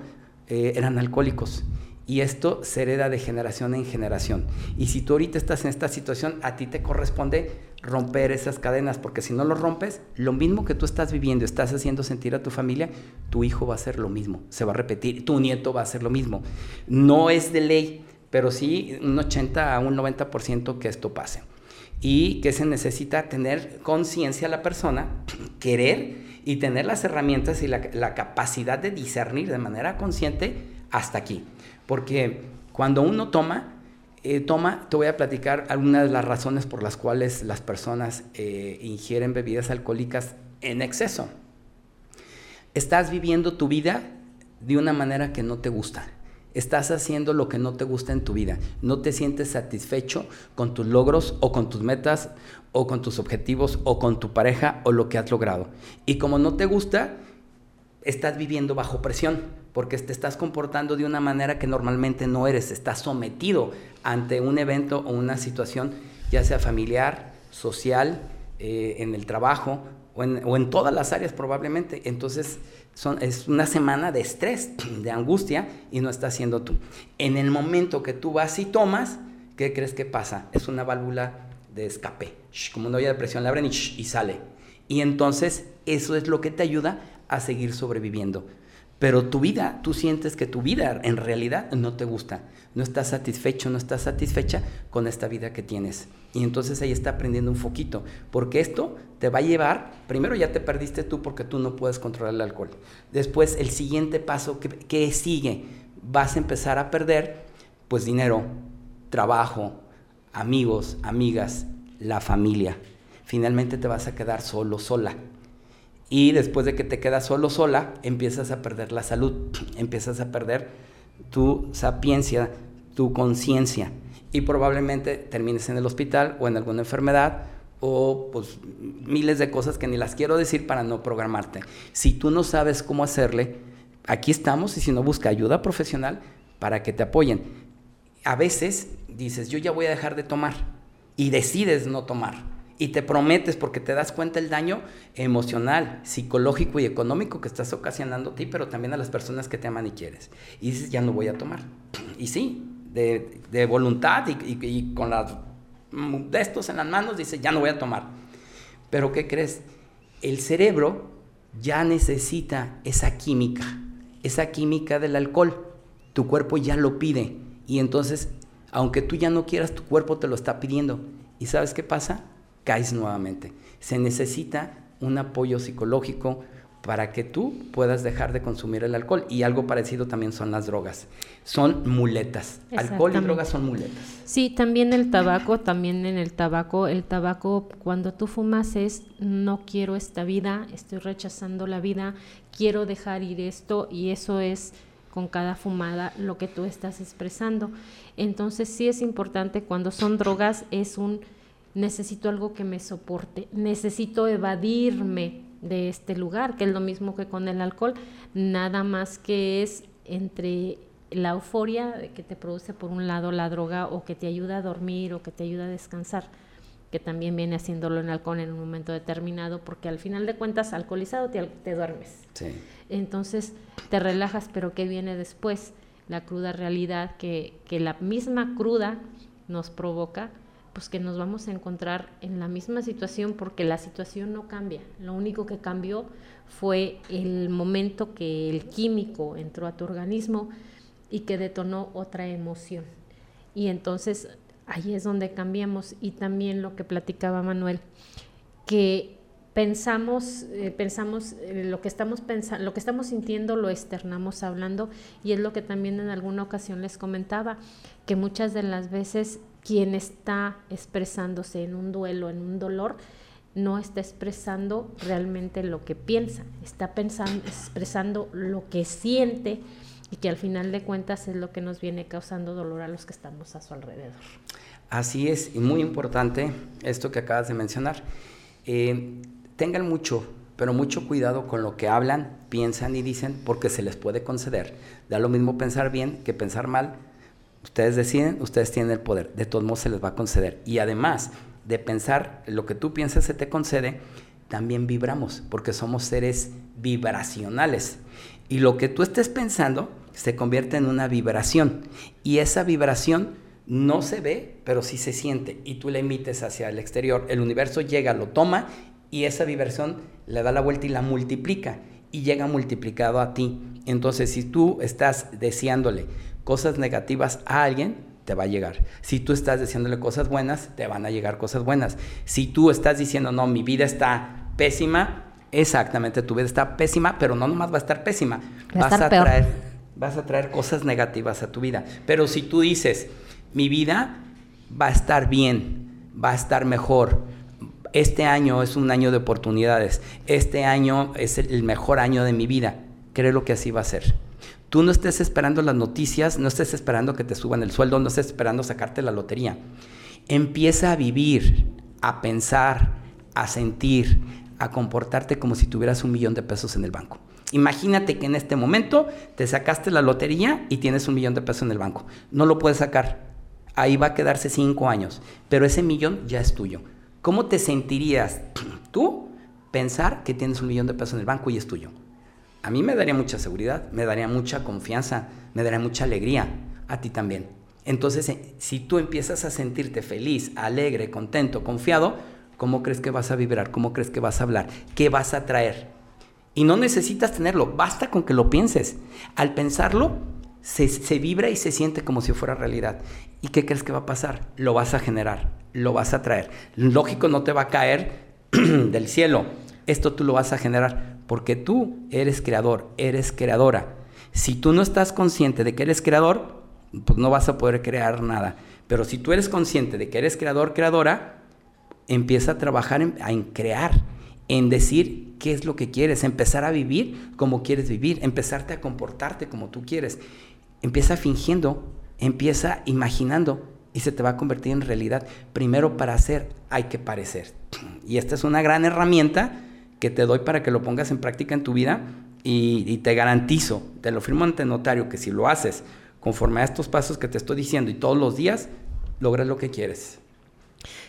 eh, eran alcohólicos. Y esto se hereda de generación en generación. Y si tú ahorita estás en esta situación, a ti te corresponde romper esas cadenas, porque si no lo rompes, lo mismo que tú estás viviendo, estás haciendo sentir a tu familia, tu hijo va a hacer lo mismo, se va a repetir, tu nieto va a hacer lo mismo. No es de ley, pero sí un 80 a un 90% que esto pase. Y que se necesita tener conciencia la persona, querer y tener las herramientas y la, capacidad de discernir de manera consciente hasta aquí. Porque cuando uno toma, eh, toma, te voy a platicar algunas de las razones por las cuales las personas eh, ingieren bebidas alcohólicas en exceso. Estás viviendo tu vida de una manera que no te gusta. Estás haciendo lo que no te gusta en tu vida. No te sientes satisfecho con tus logros o con tus metas o con tus objetivos o con tu pareja o lo que has logrado. Y como no te gusta, estás viviendo bajo presión porque te estás comportando de una manera que normalmente no eres. Estás sometido ante un evento o una situación, ya sea familiar, social, eh, en el trabajo o en, o en todas las áreas probablemente. Entonces, es una semana de estrés, de angustia, y no estás siendo tú. En el momento que tú vas y tomas, ¿qué crees que pasa? Es una válvula de escape. como una olla de presión, la abren y, y sale. Y entonces eso es lo que te ayuda a seguir sobreviviendo. Pero tu vida, tú sientes que tu vida en realidad no te gusta. No estás satisfecho, no estás satisfecha con esta vida que tienes. Y entonces ahí está aprendiendo un foquito. Porque esto te va a llevar, primero ya te perdiste tú porque tú no puedes controlar el alcohol. Después el siguiente paso que, sigue, vas a empezar a perder pues dinero, trabajo, amigos, amigas, la familia. Finalmente te vas a quedar solo, sola. Y después de que te quedas solo, sola, empiezas a perder la salud, empiezas a perder tu sapiencia, tu conciencia. Y probablemente termines en el hospital o en alguna enfermedad o pues miles de cosas que ni las quiero decir para no programarte. Si tú no sabes cómo hacerle, aquí estamos y si no busca ayuda profesional para que te apoyen. A veces dices, yo ya voy a dejar de tomar y decides no tomar y te prometes porque te das cuenta el daño emocional, psicológico y económico que estás ocasionando a ti, pero también a las personas que te aman y quieres. Y dices, ya no voy a tomar. Y sí, de, voluntad y, con las, de estos en las manos, dices, ya no voy a tomar. Pero ¿qué crees? El cerebro ya necesita esa química, esa química del alcohol. Tu cuerpo ya lo pide. Y entonces, aunque tú ya no quieras, tu cuerpo te lo está pidiendo. ¿Y sabes qué pasa? Caes nuevamente. Se necesita un apoyo psicológico para que tú puedas dejar de consumir el alcohol. Y algo parecido también son las drogas. Son muletas. Alcohol y drogas son muletas. Sí, también el tabaco, también en el tabaco. El tabaco, cuando tú fumas es, no quiero esta vida, estoy rechazando la vida, quiero dejar ir esto y eso es con cada fumada lo que tú estás expresando. Entonces sí es importante cuando son drogas, es un necesito algo que me soporte, necesito evadirme de este lugar, que es lo mismo que con el alcohol, nada más que es entre la euforia que te produce por un lado la droga o que te ayuda a dormir o que te ayuda a descansar, que también viene haciéndolo en alcohol en un momento determinado, porque al final de cuentas alcoholizado te, te duermes. Entonces te relajas, pero ¿qué viene después? La cruda realidad, que, que la misma cruda nos provoca pues que nos vamos a encontrar en la misma situación porque la situación no cambia. Lo único que cambió fue el momento que el químico entró a tu organismo y que detonó otra emoción. Y entonces ahí es donde cambiamos y también lo que platicaba Manuel, que pensamos, eh, pensamos eh, lo que estamos pensando, lo que estamos sintiendo lo externamos hablando y es lo que también en alguna ocasión les comentaba, que muchas de las veces quien está expresándose en un duelo, en un dolor, no está expresando realmente lo que piensa, está expresando lo que siente y que al final de cuentas es lo que nos viene causando dolor a los que estamos a su alrededor. Así es, y muy importante esto que acabas de mencionar. Eh, tengan mucho, pero mucho cuidado con lo que hablan, piensan y dicen, porque se les puede conceder. Da lo mismo pensar bien que pensar mal, Ustedes deciden, ustedes tienen el poder. De todos modos se les va a conceder. Y además de pensar lo que tú piensas se te concede, también vibramos, porque somos seres vibracionales. Y lo que tú estés pensando se convierte en una vibración. Y esa vibración no se ve, pero sí se siente. Y tú la emites hacia el exterior. El universo llega, lo toma y esa vibración le da la vuelta y la multiplica. Y llega multiplicado a ti. Entonces, si tú estás deseándole cosas negativas a alguien, te va a llegar. Si tú estás diciéndole cosas buenas, te van a llegar cosas buenas. Si tú estás diciendo, no, mi vida está pésima, exactamente, tu vida está pésima, pero no nomás va a estar pésima, vas a, traer, vas a traer cosas negativas a tu vida. Pero si tú dices, mi vida va a estar bien, va a estar mejor, este año es un año de oportunidades, este año es el mejor año de mi vida, creo que así va a ser. Tú no estés esperando las noticias, no estés esperando que te suban el sueldo, no estés esperando sacarte la lotería. Empieza a vivir, a pensar, a sentir, a comportarte como si tuvieras un millón de pesos en el banco. Imagínate que en este momento te sacaste la lotería y tienes un millón de pesos en el banco. No lo puedes sacar. Ahí va a quedarse cinco años. Pero ese millón ya es tuyo. ¿Cómo te sentirías tú pensar que tienes un millón de pesos en el banco y es tuyo? A mí me daría mucha seguridad, me daría mucha confianza, me daría mucha alegría, a ti también. Entonces, eh, si tú empiezas a sentirte feliz, alegre, contento, confiado, ¿cómo crees que vas a vibrar? ¿Cómo crees que vas a hablar? ¿Qué vas a traer? Y no necesitas tenerlo, basta con que lo pienses. Al pensarlo, se, se, vibra y se siente como si fuera realidad. ¿Y qué crees que va a pasar? Lo vas a generar, lo vas a traer. Lógico, no te va a caer del cielo. Esto tú lo vas a generar porque tú eres creador, eres creadora. Si tú no estás consciente de que eres creador, pues no vas a poder crear nada. Pero si tú eres consciente de que eres creador, creadora, empieza a trabajar en, crear, en decir qué es lo que quieres, empezar a vivir como quieres vivir, empezarte a comportarte como tú quieres. Empieza fingiendo, empieza imaginando y se te va a convertir en realidad. Primero para hacer hay que parecer. Y esta es una gran herramienta que te doy para que lo pongas en práctica en tu vida y, te garantizo, te lo firmo ante notario, que si lo haces conforme a estos pasos que te estoy diciendo y todos los días, logras lo que quieres.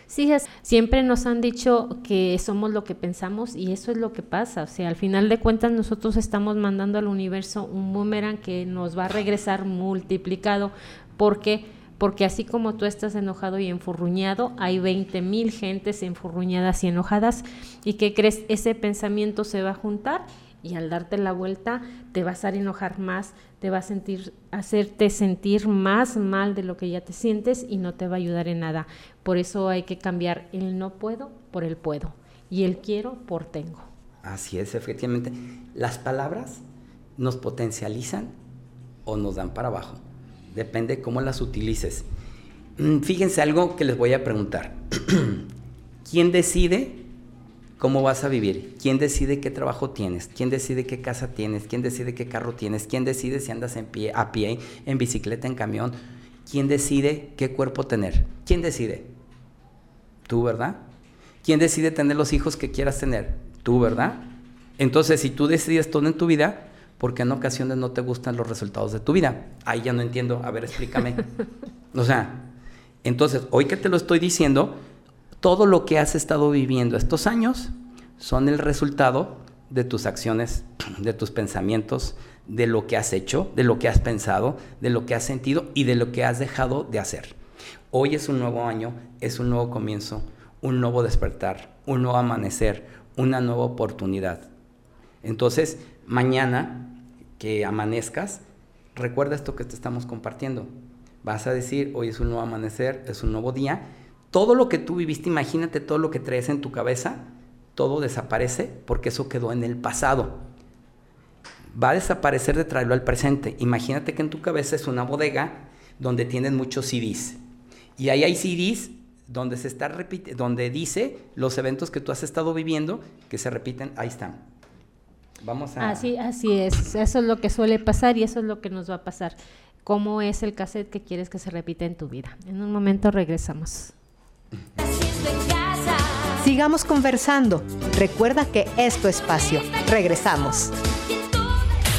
Sí, siempre nos han dicho que somos lo que pensamos y eso es lo que pasa. O sea, al final de cuentas nosotros estamos mandando al universo un boomerang que nos va a regresar multiplicado porque porque así como tú estás enojado y enfurruñado, hay 20 mil gentes enfurruñadas y enojadas. ¿Y qué crees? Ese pensamiento se va a juntar y al darte la vuelta te vas a enojar más, te va a sentir, hacerte sentir más mal de lo que ya te sientes y no te va a ayudar en nada. Por eso hay que cambiar el no puedo por el puedo y el quiero por tengo. Así es, efectivamente. Las palabras nos potencializan o nos dan para abajo depende cómo las utilices. Mm, fíjense algo que les voy a preguntar. ¿Quién decide cómo vas a vivir? ¿Quién decide qué trabajo tienes? ¿Quién decide qué casa tienes? ¿Quién decide qué carro tienes? ¿Quién decide si andas en pie, a pie, en bicicleta, en camión? ¿Quién decide qué cuerpo tener? ¿Quién decide? Tú, ¿verdad? ¿Quién decide tener los hijos que quieras tener? Tú, ¿verdad? Entonces, si tú decides todo en tu vida, porque en ocasiones no te gustan los resultados de tu vida. Ahí ya no entiendo, a ver, explícame. o sea, entonces, hoy que te lo estoy diciendo, todo lo que has estado viviendo estos años son el resultado de tus acciones, de tus pensamientos, de lo que has hecho, de lo que has pensado, de lo que has sentido y de lo que has dejado de hacer. Hoy es un nuevo año, es un nuevo comienzo, un nuevo despertar, un nuevo amanecer, una nueva oportunidad. Entonces, mañana que amanezcas, recuerda esto que te estamos compartiendo. Vas a decir, hoy es un nuevo amanecer, es un nuevo día. Todo lo que tú viviste, imagínate todo lo que traes en tu cabeza, todo desaparece porque eso quedó en el pasado. Va a desaparecer de traerlo al presente. Imagínate que en tu cabeza es una bodega donde tienen muchos CDs. Y ahí hay CDs donde se está donde dice los eventos que tú has estado viviendo que se repiten, ahí están. Vamos a Así así es, eso es lo que suele pasar y eso es lo que nos va a pasar. ¿Cómo es el cassette que quieres que se repita en tu vida? En un momento regresamos. Sigamos conversando. Recuerda que es tu espacio. Regresamos.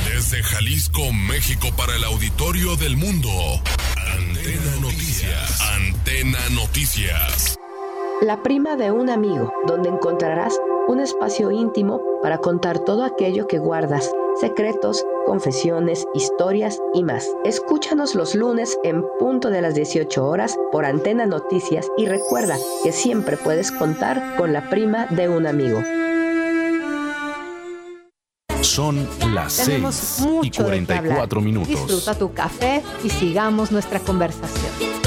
Desde Jalisco, México para el auditorio del mundo. Antena Noticias. Antena Noticias. La prima de un amigo, donde encontrarás un espacio íntimo para contar todo aquello que guardas, secretos, confesiones, historias y más. Escúchanos los lunes en punto de las 18 horas por Antena Noticias y recuerda que siempre puedes contar con la prima de un amigo. Son las 6 y 44 minutos. Disfruta tu café y sigamos nuestra conversación.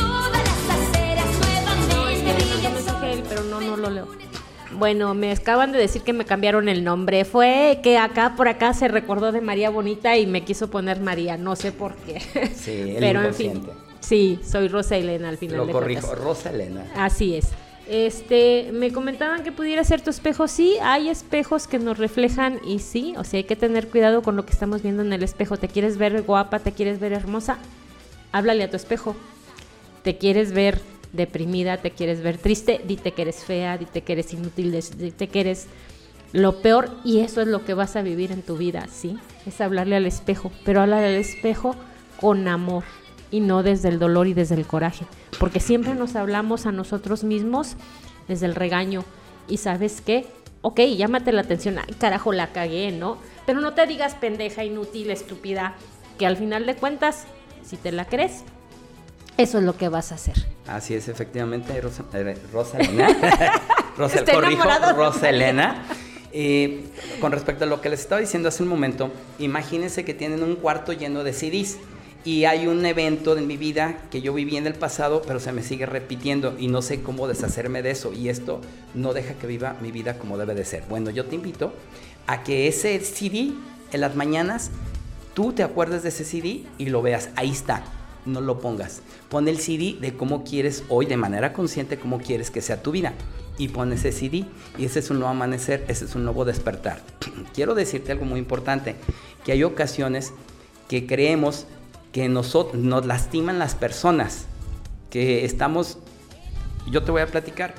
Bueno, me acaban de decir que me cambiaron el nombre. Fue que acá por acá se recordó de María Bonita y me quiso poner María, no sé por qué. Sí, Pero en fin. Sí, soy Rosa Elena al final. Lo corrijo, Rosa Elena. Así es. Este, me comentaban que pudiera ser tu espejo. Sí, hay espejos que nos reflejan y sí, o sea, hay que tener cuidado con lo que estamos viendo en el espejo. ¿Te quieres ver guapa? ¿Te quieres ver hermosa? Háblale a tu espejo. ¿Te quieres ver deprimida? ¿Te quieres ver triste? Dite que eres fea, dite que eres inútil, dite que eres lo peor y eso es lo que vas a vivir en tu vida, ¿sí? Es hablarle al espejo, pero hablarle al espejo con amor y no desde el dolor y desde el coraje, porque siempre nos hablamos a nosotros mismos desde el regaño y sabes qué, ok, llámate la atención, ay carajo, la cagué, ¿no? Pero no te digas pendeja, inútil, estúpida, que al final de cuentas, si te la crees, eso es lo que vas a hacer. Así es, efectivamente, Rosa, eh, Elena. Rosa, corrijo, Rosa Elena. con respecto a lo que les estaba diciendo hace un momento, imagínense que tienen un cuarto lleno de CDs y hay un evento en mi vida que yo viví en el pasado, pero se me sigue repitiendo y no sé cómo deshacerme de eso. Y esto no deja que viva mi vida como debe de ser. Bueno, yo te invito a que ese CD en las mañanas, tú te acuerdes de ese CD y lo veas. Ahí está. No lo pongas. Pon el CD de cómo quieres hoy, de manera consciente, cómo quieres que sea tu vida. Y pon ese CD. Y ese es un nuevo amanecer, ese es un nuevo despertar. Quiero decirte algo muy importante, que hay ocasiones que creemos que nosotros, nos lastiman las personas, que estamos, yo te voy a platicar,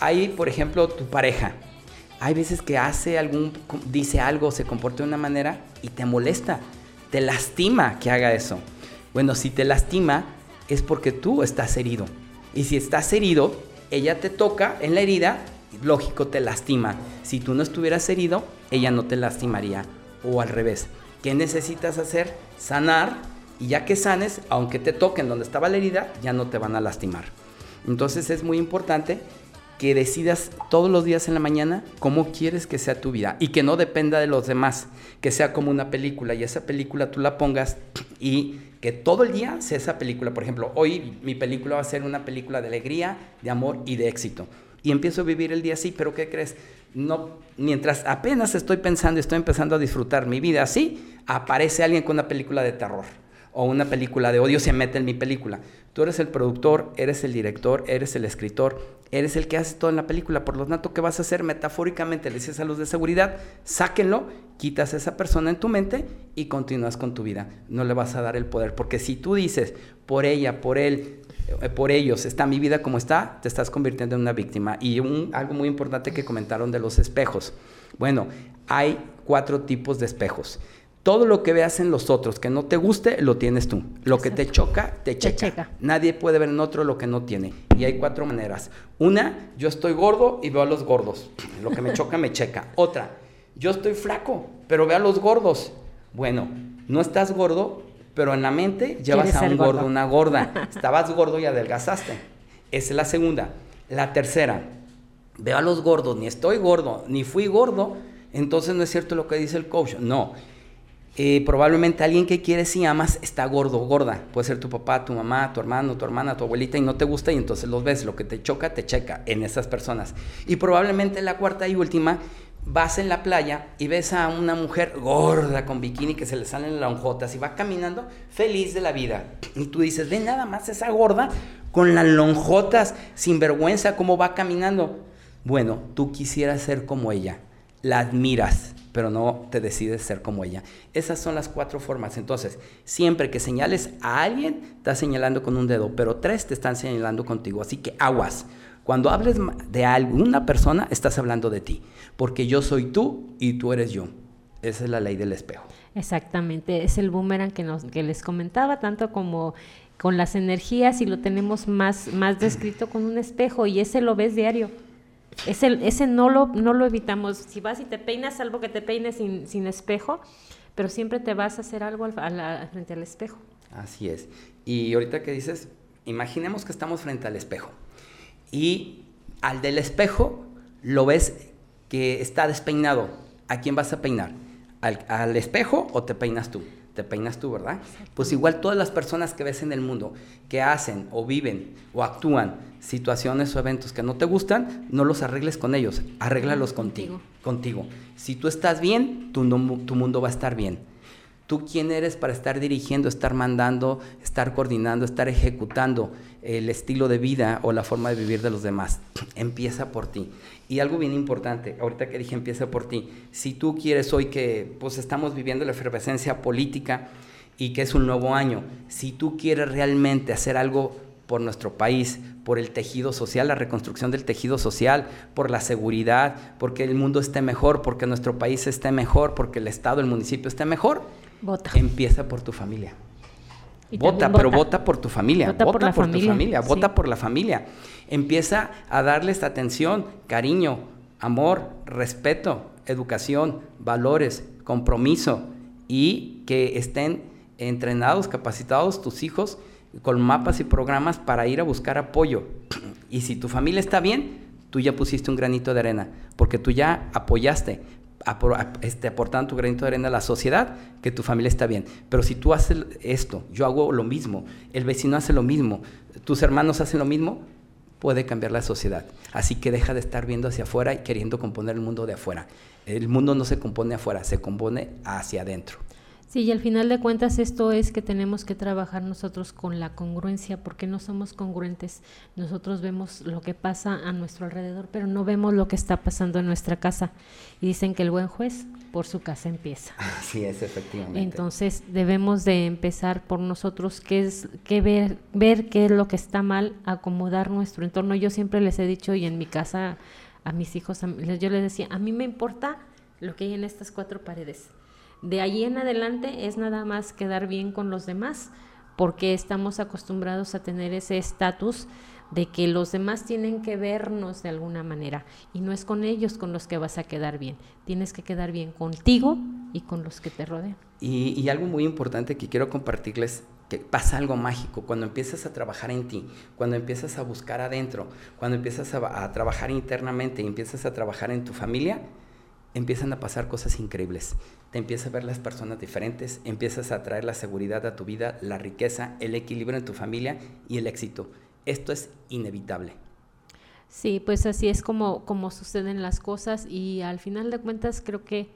hay por ejemplo tu pareja, hay veces que hace algún, dice algo, se comporta de una manera y te molesta, te lastima que haga eso. Bueno, si te lastima es porque tú estás herido. Y si estás herido, ella te toca en la herida, lógico te lastima. Si tú no estuvieras herido, ella no te lastimaría. O al revés. ¿Qué necesitas hacer? Sanar y ya que sanes, aunque te toquen donde estaba la herida, ya no te van a lastimar. Entonces es muy importante que decidas todos los días en la mañana cómo quieres que sea tu vida y que no dependa de los demás, que sea como una película y esa película tú la pongas y que todo el día sea esa película. Por ejemplo, hoy mi película va a ser una película de alegría, de amor y de éxito. Y empiezo a vivir el día así, pero ¿qué crees? No, mientras apenas estoy pensando estoy empezando a disfrutar mi vida así, aparece alguien con una película de terror o una película de odio se mete en mi película. Tú eres el productor, eres el director, eres el escritor, eres el que hace todo en la película. Por lo tanto, ¿qué vas a hacer? Metafóricamente le dices a los de seguridad, sáquenlo, quitas a esa persona en tu mente y continúas con tu vida. No le vas a dar el poder. Porque si tú dices, por ella, por él, eh, por ellos está mi vida como está, te estás convirtiendo en una víctima. Y un, algo muy importante que comentaron de los espejos. Bueno, hay cuatro tipos de espejos. Todo lo que veas en los otros que no te guste, lo tienes tú. Lo que te choca, te checa. Nadie puede ver en otro lo que no tiene. Y hay cuatro maneras. Una, yo estoy gordo y veo a los gordos. Lo que me choca, me checa. Otra, yo estoy flaco, pero veo a los gordos. Bueno, no estás gordo, pero en la mente llevas a un gordo, una gorda. Estabas gordo y adelgazaste. Esa es la segunda. La tercera, veo a los gordos, ni estoy gordo, ni fui gordo, entonces no es cierto lo que dice el coach. No. Eh, probablemente alguien que quieres y amas está gordo o gorda. Puede ser tu papá, tu mamá, tu hermano, tu hermana, tu abuelita y no te gusta y entonces los ves. Lo que te choca, te checa en esas personas. Y probablemente la cuarta y última, vas en la playa y ves a una mujer gorda con bikini que se le salen lonjotas y va caminando feliz de la vida. Y tú dices, ve nada más esa gorda con las lonjotas, sin vergüenza, cómo va caminando. Bueno, tú quisieras ser como ella la admiras, pero no te decides ser como ella. Esas son las cuatro formas. Entonces, siempre que señales a alguien, estás señalando con un dedo, pero tres te están señalando contigo. Así que aguas. Cuando hables de alguna persona, estás hablando de ti, porque yo soy tú y tú eres yo. Esa es la ley del espejo. Exactamente, es el boomerang que, nos, que les comentaba, tanto como con las energías y lo tenemos más, más descrito con un espejo y ese lo ves diario. Ese, ese no, lo, no lo evitamos. Si vas y te peinas, salvo que te peines sin, sin espejo, pero siempre te vas a hacer algo al, frente al espejo. Así es. Y ahorita que dices, imaginemos que estamos frente al espejo y al del espejo lo ves que está despeinado. ¿A quién vas a peinar? ¿Al, al espejo o te peinas tú? Te peinas tú, ¿verdad? Pues igual todas las personas que ves en el mundo que hacen o viven o actúan situaciones o eventos que no te gustan, no los arregles con ellos, arréglalos contigo. contigo. Si tú estás bien, tu, tu mundo va a estar bien. ¿Tú quién eres para estar dirigiendo, estar mandando, estar coordinando, estar ejecutando el estilo de vida o la forma de vivir de los demás? Empieza por ti. Y algo bien importante, ahorita que dije empieza por ti, si tú quieres hoy que pues estamos viviendo la efervescencia política y que es un nuevo año, si tú quieres realmente hacer algo por nuestro país, por el tejido social, la reconstrucción del tejido social, por la seguridad, porque el mundo esté mejor, porque nuestro país esté mejor, porque el Estado, el municipio esté mejor, Vota. Empieza por tu familia. vota, pero vota por tu familia. Vota, por, tu familia. Vota por la familia. Empieza a darles atención, cariño, amor, respeto, educación, valores, compromiso y que estén entrenados, capacitados tus hijos con mapas y programas para ir a buscar apoyo. Y si tu familia está bien, tú ya pusiste un granito de arena, porque tú ya apoyaste, este, aportando tu granito de arena a la sociedad, que tu familia está bien. Pero si tú haces esto, yo hago lo mismo, el vecino hace lo mismo, tus hermanos hacen lo mismo, puede cambiar la sociedad. Así que deja de estar viendo hacia afuera y queriendo componer el mundo de afuera. El mundo no se compone afuera, se compone hacia adentro. Sí, y al final de cuentas esto es que tenemos que trabajar nosotros con la congruencia, porque no somos congruentes. Nosotros vemos lo que pasa a nuestro alrededor, pero no vemos lo que está pasando en nuestra casa. Y dicen que el buen juez por su casa empieza. Así es, efectivamente. Entonces debemos de empezar por nosotros, qué es, qué ver, ver qué es lo que está mal, acomodar nuestro entorno. Yo siempre les he dicho, y en mi casa a mis hijos, yo les decía, a mí me importa lo que hay en estas cuatro paredes de allí en adelante es nada más quedar bien con los demás, porque estamos acostumbrados a tener ese estatus de que los demás tienen que vernos de alguna manera y no es con ellos con los que vas a quedar bien, tienes que quedar bien contigo y con los que te rodean. Y, algo muy importante que quiero compartirles, que pasa algo mágico cuando empiezas a trabajar en ti, cuando empiezas a buscar adentro, cuando empiezas a, a trabajar internamente y empiezas a trabajar en tu familia, empiezan a pasar cosas increíbles. Te empiezas a ver las personas diferentes, empiezas a traer la seguridad a tu vida, la riqueza, el equilibrio en tu familia y el éxito. Esto es inevitable. Sí, pues así es como, como suceden las cosas y al final de cuentas creo que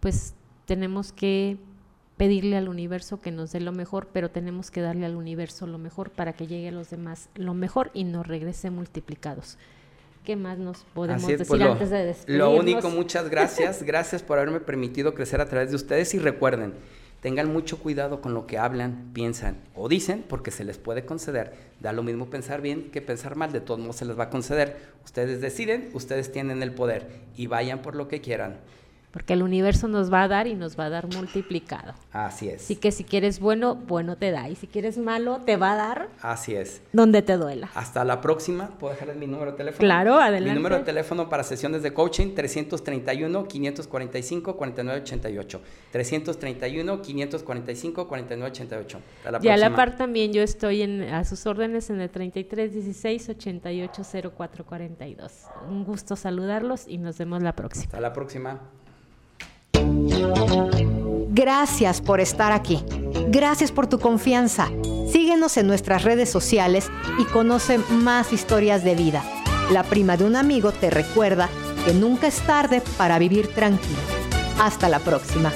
pues tenemos que pedirle al universo que nos dé lo mejor, pero tenemos que darle al universo lo mejor para que llegue a los demás lo mejor y nos regrese multiplicados. ¿Qué más nos podemos pues decir antes de despedirnos? Lo único, muchas gracias. Gracias por haberme permitido crecer a través de ustedes y recuerden, tengan mucho cuidado con lo que hablan, piensan o dicen, porque se les puede conceder. Da lo mismo pensar bien que pensar mal, de todos modos se les va a conceder. Ustedes deciden, ustedes tienen el poder y vayan por lo que quieran. Porque el universo nos va a dar y nos va a dar multiplicado. Así es. Así que si quieres bueno, bueno te da. Y si quieres malo, te va a dar. Así es. Donde te duela. Hasta la próxima. ¿Puedo dejarles mi número de teléfono? Claro, adelante. Mi número de teléfono para sesiones de coaching, 331-545-4988. 331-545-4988. Y a la par también yo estoy en, a sus órdenes en el 3316-880442. Un gusto saludarlos y nos vemos la próxima. Hasta la próxima. Gracias por estar aquí. Gracias por tu confianza. Síguenos en nuestras redes sociales y conoce más historias de vida. La prima de un amigo te recuerda que nunca es tarde para vivir tranquilo. Hasta la próxima.